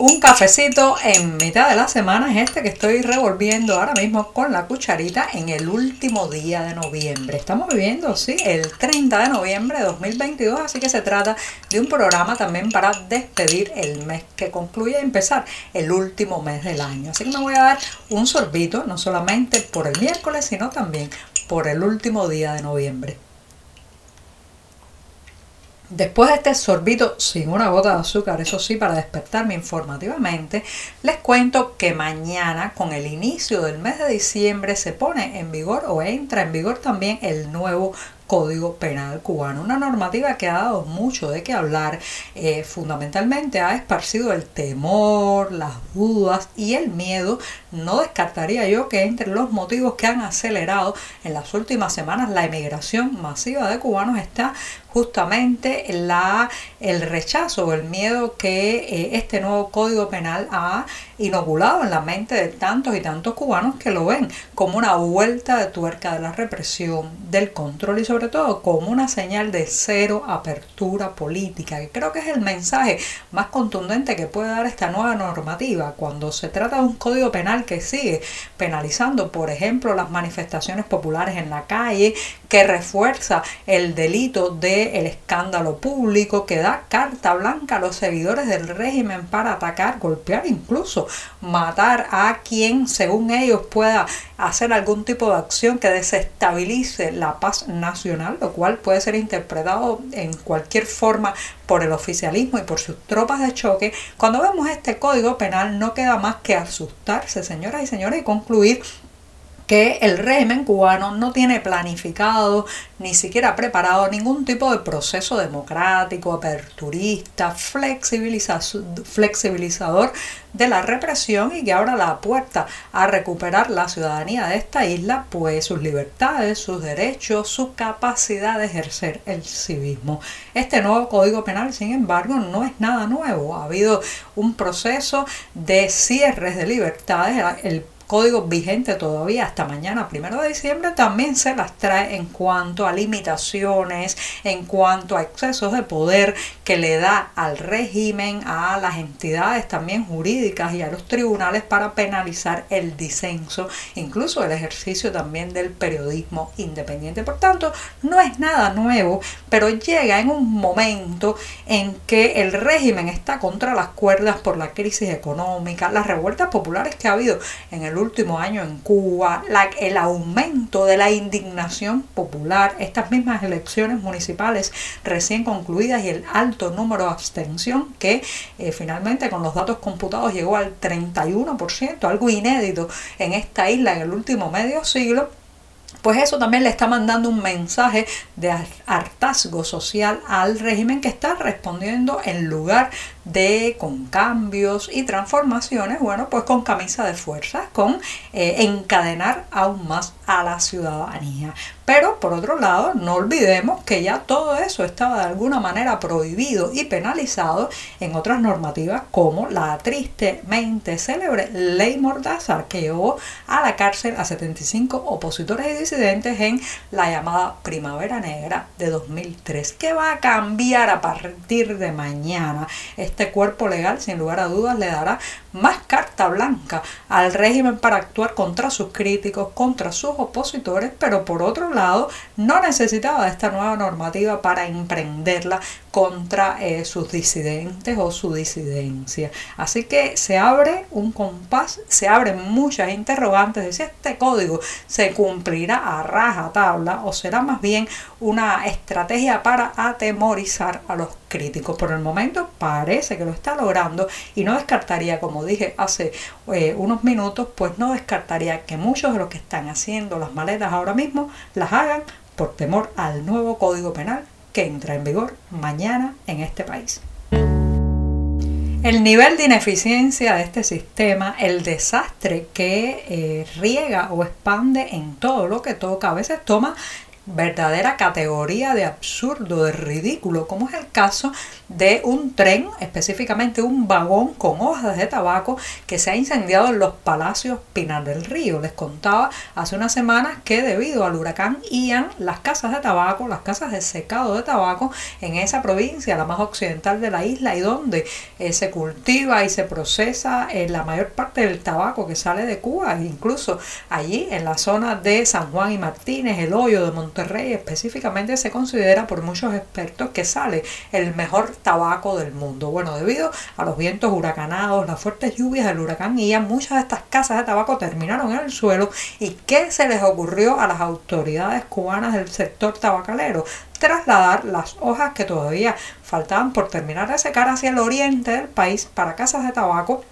Un cafecito en mitad de la semana es este que estoy revolviendo ahora mismo con la cucharita en el último día de noviembre. Estamos viviendo, sí, el 30 de noviembre de 2022, así que se trata de un programa también para despedir el mes que concluye y empezar el último mes del año. Así que me voy a dar un sorbito, no solamente por el miércoles, sino también por el último día de noviembre. Después de este sorbito sin una gota de azúcar, eso sí, para despertarme informativamente, les cuento que mañana, con el inicio del mes de diciembre, se pone en vigor o entra en vigor también el nuevo Código Penal cubano. Una normativa que ha dado mucho de qué hablar, eh, fundamentalmente ha esparcido el temor, las dudas y el miedo. No descartaría yo que entre los motivos que han acelerado en las últimas semanas la emigración masiva de cubanos está justamente la, el rechazo o el miedo que eh, este nuevo código penal ha inoculado en la mente de tantos y tantos cubanos que lo ven como una vuelta de tuerca de la represión, del control y sobre todo como una señal de cero apertura política, que creo que es el mensaje más contundente que puede dar esta nueva normativa. Cuando se trata de un código penal que sigue penalizando, por ejemplo, las manifestaciones populares en la calle, que refuerza el delito del escándalo público, que da carta blanca a los seguidores del régimen para atacar, golpear, incluso matar a quien, según ellos, pueda hacer algún tipo de acción que desestabilice la paz nacional, lo cual puede ser interpretado en cualquier forma por el oficialismo y por sus tropas de choque. Cuando vemos este código penal no queda más que asustarse, señoras y señores, y concluir que el régimen cubano no tiene planificado ni siquiera preparado ningún tipo de proceso democrático, aperturista, flexibilizador de la represión y que ahora la puerta a recuperar la ciudadanía de esta isla, pues sus libertades, sus derechos, su capacidad de ejercer el civismo. Este nuevo Código Penal, sin embargo, no es nada nuevo. Ha habido un proceso de cierres de libertades. El código vigente todavía hasta mañana, primero de diciembre, también se las trae en cuanto a limitaciones, en cuanto a excesos de poder que le da al régimen, a las entidades también jurídicas y a los tribunales para penalizar el disenso, incluso el ejercicio también del periodismo independiente. Por tanto, no es nada nuevo, pero llega en un momento en que el régimen está contra las cuerdas por la crisis económica, las revueltas populares que ha habido en el último año en Cuba, el aumento de la indignación popular, estas mismas elecciones municipales recién concluidas y el alto número de abstención que eh, finalmente con los datos computados llegó al 31%, algo inédito en esta isla en el último medio siglo pues eso también le está mandando un mensaje de hartazgo social al régimen que está respondiendo en lugar de con cambios y transformaciones, bueno, pues con camisa de fuerza, con eh, encadenar aún más a la ciudadanía. Pero por otro lado, no olvidemos que ya todo eso estaba de alguna manera prohibido y penalizado en otras normativas como la tristemente célebre ley Mordaza que llevó a la cárcel a 75 opositores y disidentes en la llamada Primavera Negra de 2003, que va a cambiar a partir de mañana. Cuerpo legal, sin lugar a dudas, le dará más carta blanca al régimen para actuar contra sus críticos, contra sus opositores, pero por otro lado no necesitaba de esta nueva normativa para emprenderla contra eh, sus disidentes o su disidencia. Así que se abre un compás, se abren muchas interrogantes de si este código se cumplirá a raja tabla o será más bien una estrategia para atemorizar a los críticos. Por el momento parece que lo está logrando y no descartaría, como dije hace eh, unos minutos, pues no descartaría que muchos de los que están haciendo las maletas ahora mismo las hagan por temor al nuevo Código Penal que entra en vigor mañana en este país. El nivel de ineficiencia de este sistema, el desastre que eh, riega o expande en todo lo que toca, a veces toma verdadera categoría de absurdo, de ridículo, como es el caso de un tren, específicamente un vagón con hojas de tabaco que se ha incendiado en los palacios Pinar del Río. Les contaba hace unas semanas que debido al huracán Ian, las casas de tabaco, las casas de secado de tabaco en esa provincia, la más occidental de la isla y donde eh, se cultiva y se procesa eh, la mayor parte del tabaco que sale de Cuba, e incluso allí en la zona de San Juan y Martínez, el hoyo de Monterrey específicamente se considera por muchos expertos que sale el mejor tabaco del mundo. Bueno, debido a los vientos huracanados, las fuertes lluvias del huracán Ian, muchas de estas casas de tabaco terminaron en el suelo. ¿Y qué se les ocurrió a las autoridades cubanas del sector tabacalero? trasladar las hojas que todavía faltaban por terminar de secar hacia el oriente del país para casas de tabaco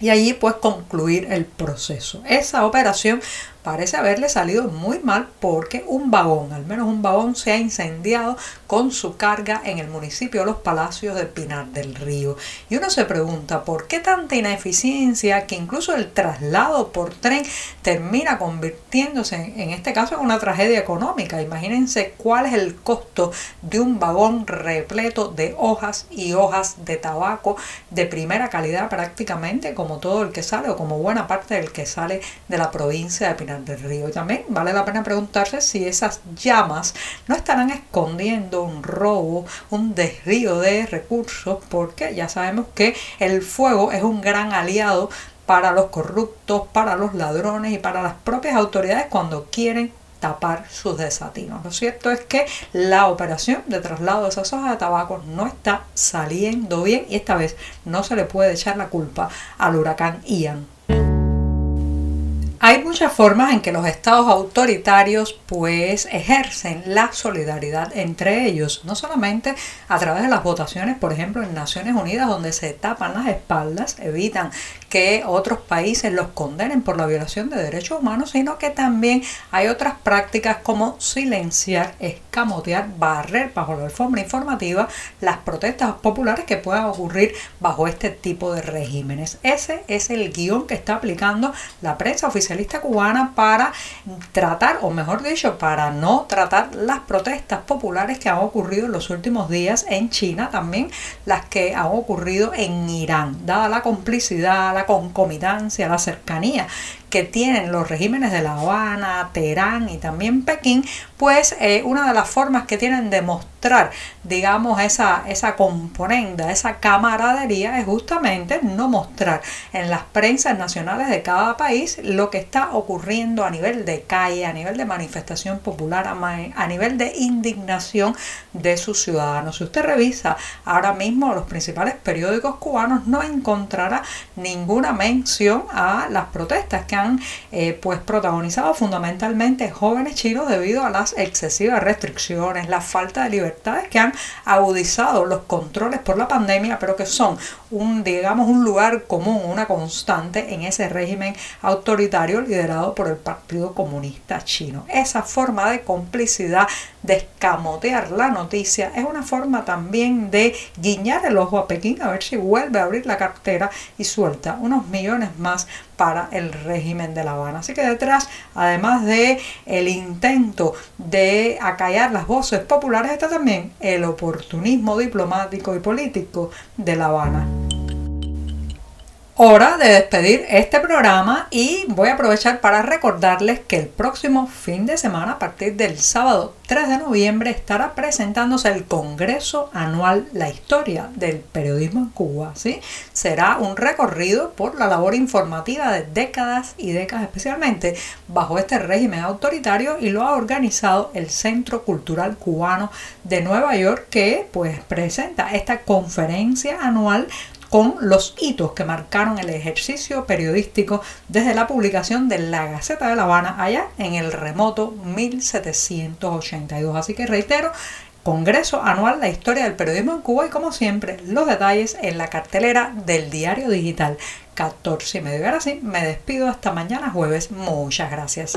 y allí pues concluir el proceso. Esa operación parece haberle salido muy mal porque un vagón, al menos un vagón, se ha incendiado con su carga en el municipio de Los Palacios de Pinar del Río. Y uno se pregunta por qué tanta ineficiencia que incluso el traslado por tren termina convirtiéndose en este caso en una tragedia económica. Imagínense cuál es el costo de un vagón repleto de hojas y hojas de tabaco de primera calidad prácticamente como todo el que sale o como buena parte del que sale de la provincia de Pinar del río. También vale la pena preguntarse si esas llamas no estarán escondiendo un robo, un desvío de recursos, porque ya sabemos que el fuego es un gran aliado para los corruptos, para los ladrones y para las propias autoridades cuando quieren tapar sus desatinos. Lo cierto es que la operación de traslado de esas hojas de tabaco no está saliendo bien y esta vez no se le puede echar la culpa al huracán Ian. Hay muchas formas en que los estados autoritarios pues ejercen la solidaridad entre ellos, no solamente a través de las votaciones, por ejemplo, en Naciones Unidas donde se tapan las espaldas, evitan que otros países los condenen por la violación de derechos humanos, sino que también hay otras prácticas como silenciar, escamotear, barrer bajo la alfombra informativa las protestas populares que puedan ocurrir bajo este tipo de regímenes. Ese es el guion que está aplicando la prensa oficialista cubana para tratar, o mejor dicho, para no tratar las protestas populares que han ocurrido en los últimos días en China, también las que han ocurrido en Irán, dada la complicidad, la concomitancia, la cercanía tienen los regímenes de La Habana, Teherán y también Pekín, pues eh, una de las formas que tienen de mostrar, digamos, esa, esa componenda, esa camaradería es justamente no mostrar en las prensas nacionales de cada país lo que está ocurriendo a nivel de calle, a nivel de manifestación popular, a, nivel de indignación de sus ciudadanos. Si usted revisa ahora mismo los principales periódicos cubanos, no encontrará ninguna mención a las protestas que han eh, pues protagonizado fundamentalmente jóvenes chinos debido a las excesivas restricciones, la falta de libertades que han agudizado los controles por la pandemia, pero que son un, digamos, un lugar común, una constante en ese régimen autoritario liderado por el Partido Comunista Chino. Esa forma de complicidad, de escamotear la noticia, es una forma también de guiñar el ojo a Pekín a ver si vuelve a abrir la cartera y suelta unos millones más para el régimen de La Habana. Así que detrás, además de el intento de acallar las voces populares, está también el oportunismo diplomático y político de La Habana. Hora de despedir este programa y voy a aprovechar para recordarles que el próximo fin de semana, a partir del sábado 3 de noviembre, estará presentándose el Congreso Anual La Historia del Periodismo en Cuba. ¿sí? Será un recorrido por la labor informativa de décadas y décadas, especialmente bajo este régimen autoritario, y lo ha organizado el Centro Cultural Cubano de Nueva York, que pues presenta esta conferencia anual con los hitos que marcaron el ejercicio periodístico desde la publicación de la Gaceta de La Habana allá en el remoto 1782. Así que reitero, Congreso Anual La Historia del Periodismo en Cuba y como siempre los detalles en la cartelera del diario digital 14 y medio. Ahora sí, me despido hasta mañana jueves. Muchas gracias.